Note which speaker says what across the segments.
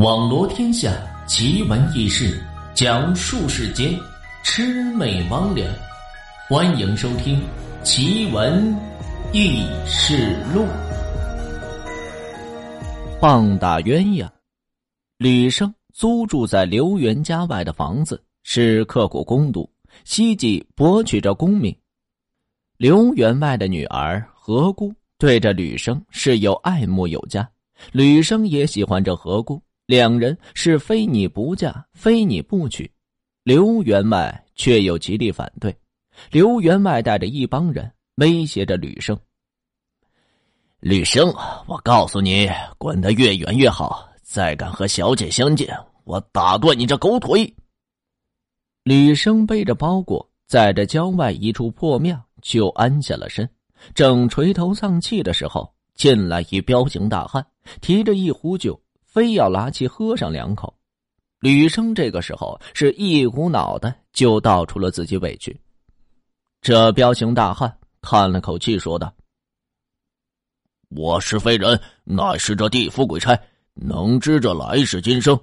Speaker 1: 网罗天下奇闻异事，讲述世间魑魅魍魉。欢迎收听《奇闻异事录》。棒打鸳鸯，吕生租住在刘元家外的房子是刻苦攻读，希冀博取着功名。刘员外的女儿何姑对着吕生是有爱慕有加，吕生也喜欢这何姑。两人是非你不嫁，非你不娶。刘员外却又极力反对。刘员外带着一帮人威胁着吕生：“
Speaker 2: 吕生，我告诉你，滚得越远越好。再敢和小姐相见，我打断你这狗腿！”
Speaker 1: 吕生背着包裹，在这郊外一处破庙就安下了身。正垂头丧气的时候，进来一彪形大汉，提着一壶酒。非要拿起喝上两口，吕生这个时候是一股脑的就道出了自己委屈。这彪形大汉叹了口气，说道：“
Speaker 2: 我是非人，乃是这地府鬼差，能知这来世今生。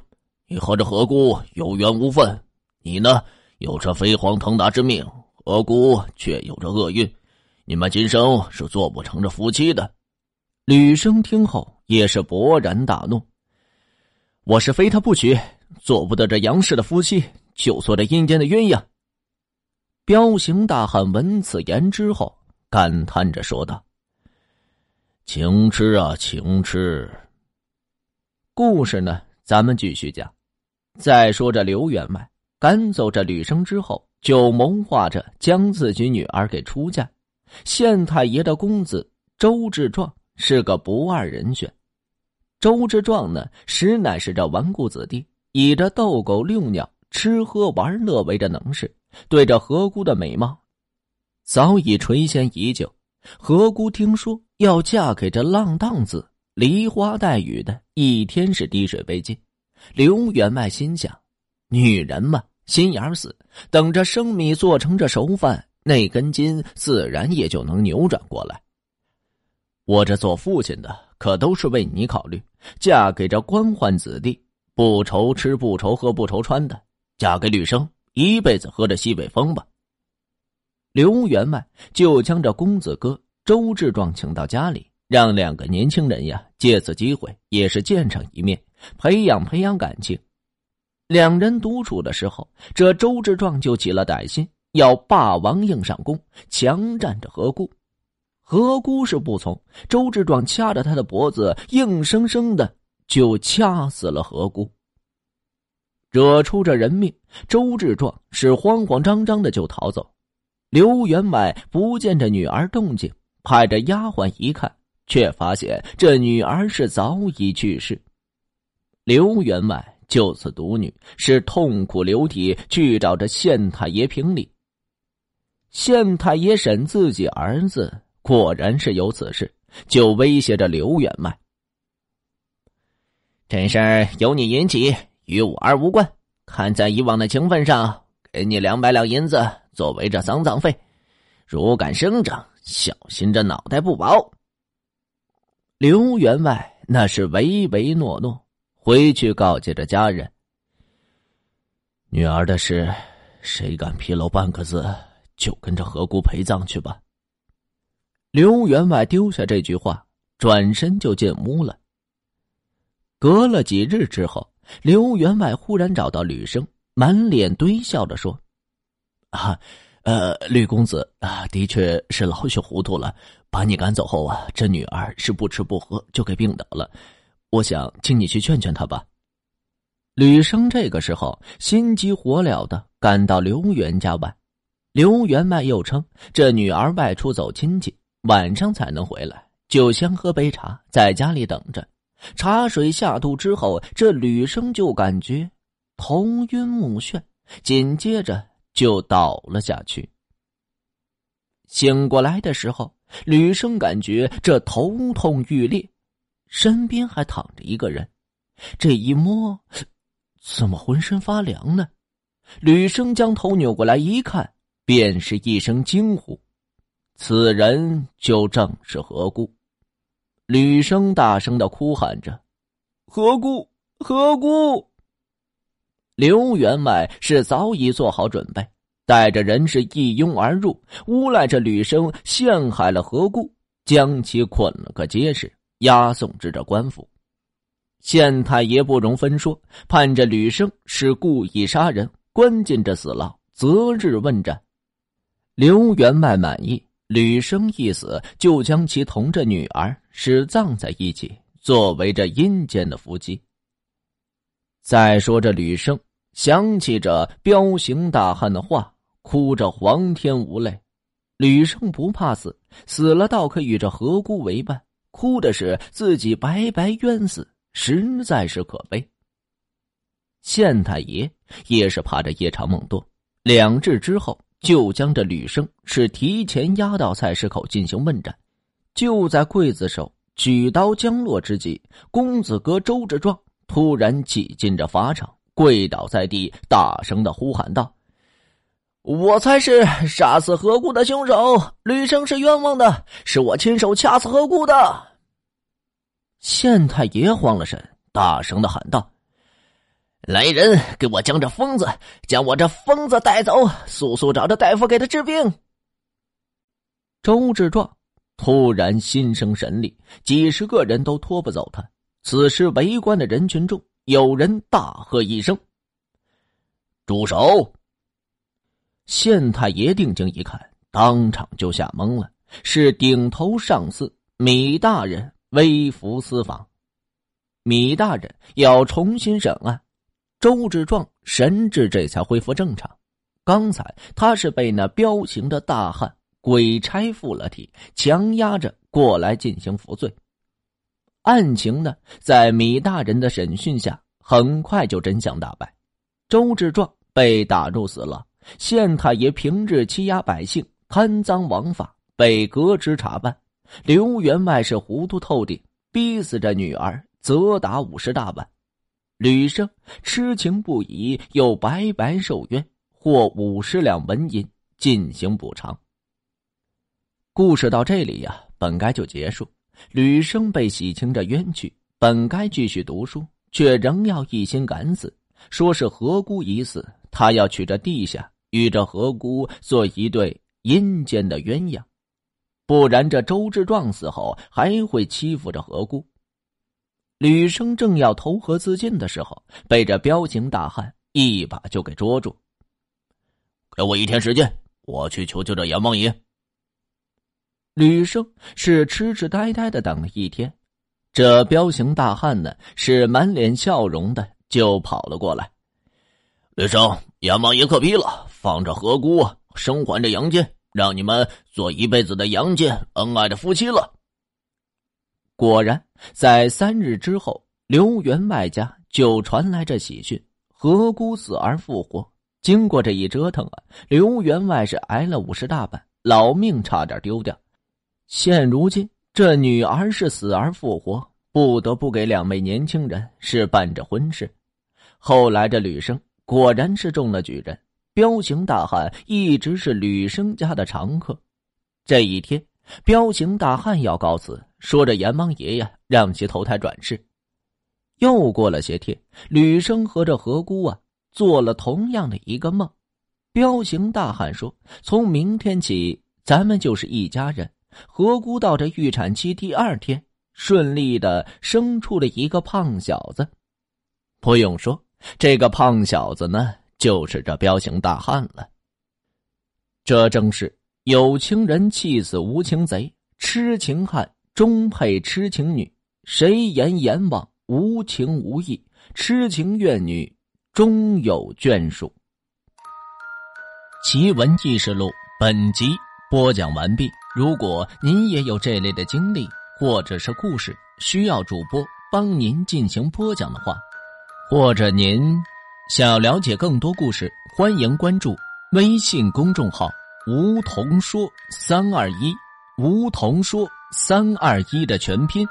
Speaker 2: 你和这何姑有缘无分，你呢有这飞黄腾达之命，何姑却有着厄运，你们今生是做不成这夫妻的。”
Speaker 1: 吕生听后也是勃然大怒。我是非他不娶，做不得这杨氏的夫妻，就做这阴间的鸳鸯。彪形大汉闻此言之后，感叹着说道：“
Speaker 2: 情痴啊，情痴！”
Speaker 1: 故事呢，咱们继续讲。再说这刘员外赶走这吕生之后，就谋划着将自己女儿给出嫁。县太爷的公子周志壮是个不二人选。周之壮呢，实乃是这纨绔子弟，以这逗狗遛鸟、吃喝玩乐为这能事。对着何姑的美貌，早已垂涎已久。何姑听说要嫁给这浪荡子，梨花带雨的，一天是滴水未进。刘员外心想：女人嘛，心眼死，等着生米做成这熟饭，那根筋自然也就能扭转过来。我这做父亲的。可都是为你考虑，嫁给这官宦子弟，不愁吃不愁喝不愁穿的；嫁给吕生，一辈子喝着西北风吧。刘员外就将这公子哥周志壮请到家里，让两个年轻人呀借此机会也是见上一面，培养培养感情。两人独处的时候，这周志壮就起了歹心，要霸王硬上弓，强占着何故。何姑是不从，周志壮掐着他的脖子，硬生生的就掐死了何姑，惹出这人命。周志壮是慌慌张张的就逃走。刘员外不见这女儿动静，派着丫鬟一看，却发现这女儿是早已去世。刘员外就此独女，是痛哭流涕去找这县太爷评理。县太爷审自己儿子。果然是有此事，就威胁着刘员外：“
Speaker 3: 这事儿由你引起，与我儿无关。看在以往的情分上，给你两百两银子作为这丧葬费。如敢声张，小心这脑袋不保。”
Speaker 1: 刘员外那是唯唯诺诺，回去告诫着家人：“女儿的事，谁敢纰漏半个字，就跟着何姑陪葬去吧。”刘员外丢下这句话，转身就进屋了。隔了几日之后，刘员外忽然找到吕生，满脸堆笑着说：“啊，呃，吕公子啊，的确是老许糊涂了。把你赶走后啊，这女儿是不吃不喝就给病倒了。我想请你去劝劝她吧。”吕生这个时候心急火燎的赶到刘员家外，刘员外又称这女儿外出走亲戚。晚上才能回来，就先喝杯茶，在家里等着。茶水下肚之后，这吕生就感觉头晕目眩，紧接着就倒了下去。醒过来的时候，吕生感觉这头痛欲裂，身边还躺着一个人。这一摸，怎么浑身发凉呢？吕生将头扭过来一看，便是一声惊呼。此人就正是何故。吕生大声的哭喊着：“何故，何故。刘员外是早已做好准备，带着人是一拥而入，诬赖着吕生陷害了何故，将其捆了个结实，押送至这官府。县太爷不容分说，判着吕生是故意杀人，关进这死牢，择日问斩。刘员外满意，吕生一死，就将其同这女儿是葬在一起，作为这阴间的夫妻。再说这吕生想起这彪形大汉的话，哭着黄天无泪。吕生不怕死，死了倒可与这何姑为伴，哭的是自己白白冤死。实在是可悲。县太爷也是怕这夜长梦多，两日之后就将这吕生是提前押到菜市口进行问斩。就在刽子手举刀将落之际，公子哥周志壮突然挤进这法场，跪倒在地，大声的呼喊道：“我才是杀死何故的凶手，吕生是冤枉的，是我亲手掐死何故的。”县太爷慌了神，大声的喊道：“来人，给我将这疯子，将我这疯子带走！速速找着大夫给他治病。”周志壮突然心生神力，几十个人都拖不走他。此时围观的人群中，有人大喝一声：“
Speaker 2: 住手！”
Speaker 1: 县太爷定睛一看，当场就吓懵了，是顶头上司米大人。微服私访，米大人要重新审案，周志壮神智这才恢复正常。刚才他是被那彪形的大汉鬼差附了体，强压着过来进行服罪。案情呢，在米大人的审讯下，很快就真相大白。周志壮被打入死牢，县太爷平日欺压百姓，贪赃枉法，被革职查办。刘员外是糊涂透顶，逼死这女儿，责打五十大板。吕生痴情不已，又白白受冤，获五十两纹银进行补偿。故事到这里呀，本该就结束。吕生被洗清这冤屈，本该继续读书，却仍要一心赶死。说是何姑已死，他要去这地下，与这何姑做一对阴间的鸳鸯。不然，这周志壮死后还会欺负着何姑。吕生正要投河自尽的时候，被这彪形大汉一把就给捉住。
Speaker 2: 给我一天时间，我去求求这阎王爷。
Speaker 1: 吕生是痴痴呆呆的等了一天，这彪形大汉呢是满脸笑容的就跑了过来。
Speaker 2: 吕生，阎王爷可批了，放着河姑生还这阳间。让你们做一辈子的阳间恩爱的夫妻了。
Speaker 1: 果然，在三日之后，刘员外家就传来这喜讯：何姑死而复活。经过这一折腾啊，刘员外是挨了五十大板，老命差点丢掉。现如今，这女儿是死而复活，不得不给两位年轻人是办着婚事。后来，这吕生果然是中了举人。彪形大汉一直是吕生家的常客。这一天，彪形大汉要告辞，说着阎王爷呀让其投胎转世。又过了些天，吕生和这何姑啊做了同样的一个梦。彪形大汉说：“从明天起，咱们就是一家人。”何姑到这预产期第二天，顺利的生出了一个胖小子。不用说，这个胖小子呢。就是这彪形大汉了。这正是有情人气死无情贼，痴情汉终配痴情女。谁言阎王无情无义？痴情怨女终有眷属。奇闻异事录本集播讲完毕。如果您也有这类的经历或者是故事，需要主播帮您进行播讲的话，或者您。想要了解更多故事，欢迎关注微信公众号“梧桐说三二一”，梧桐说三二一的全拼。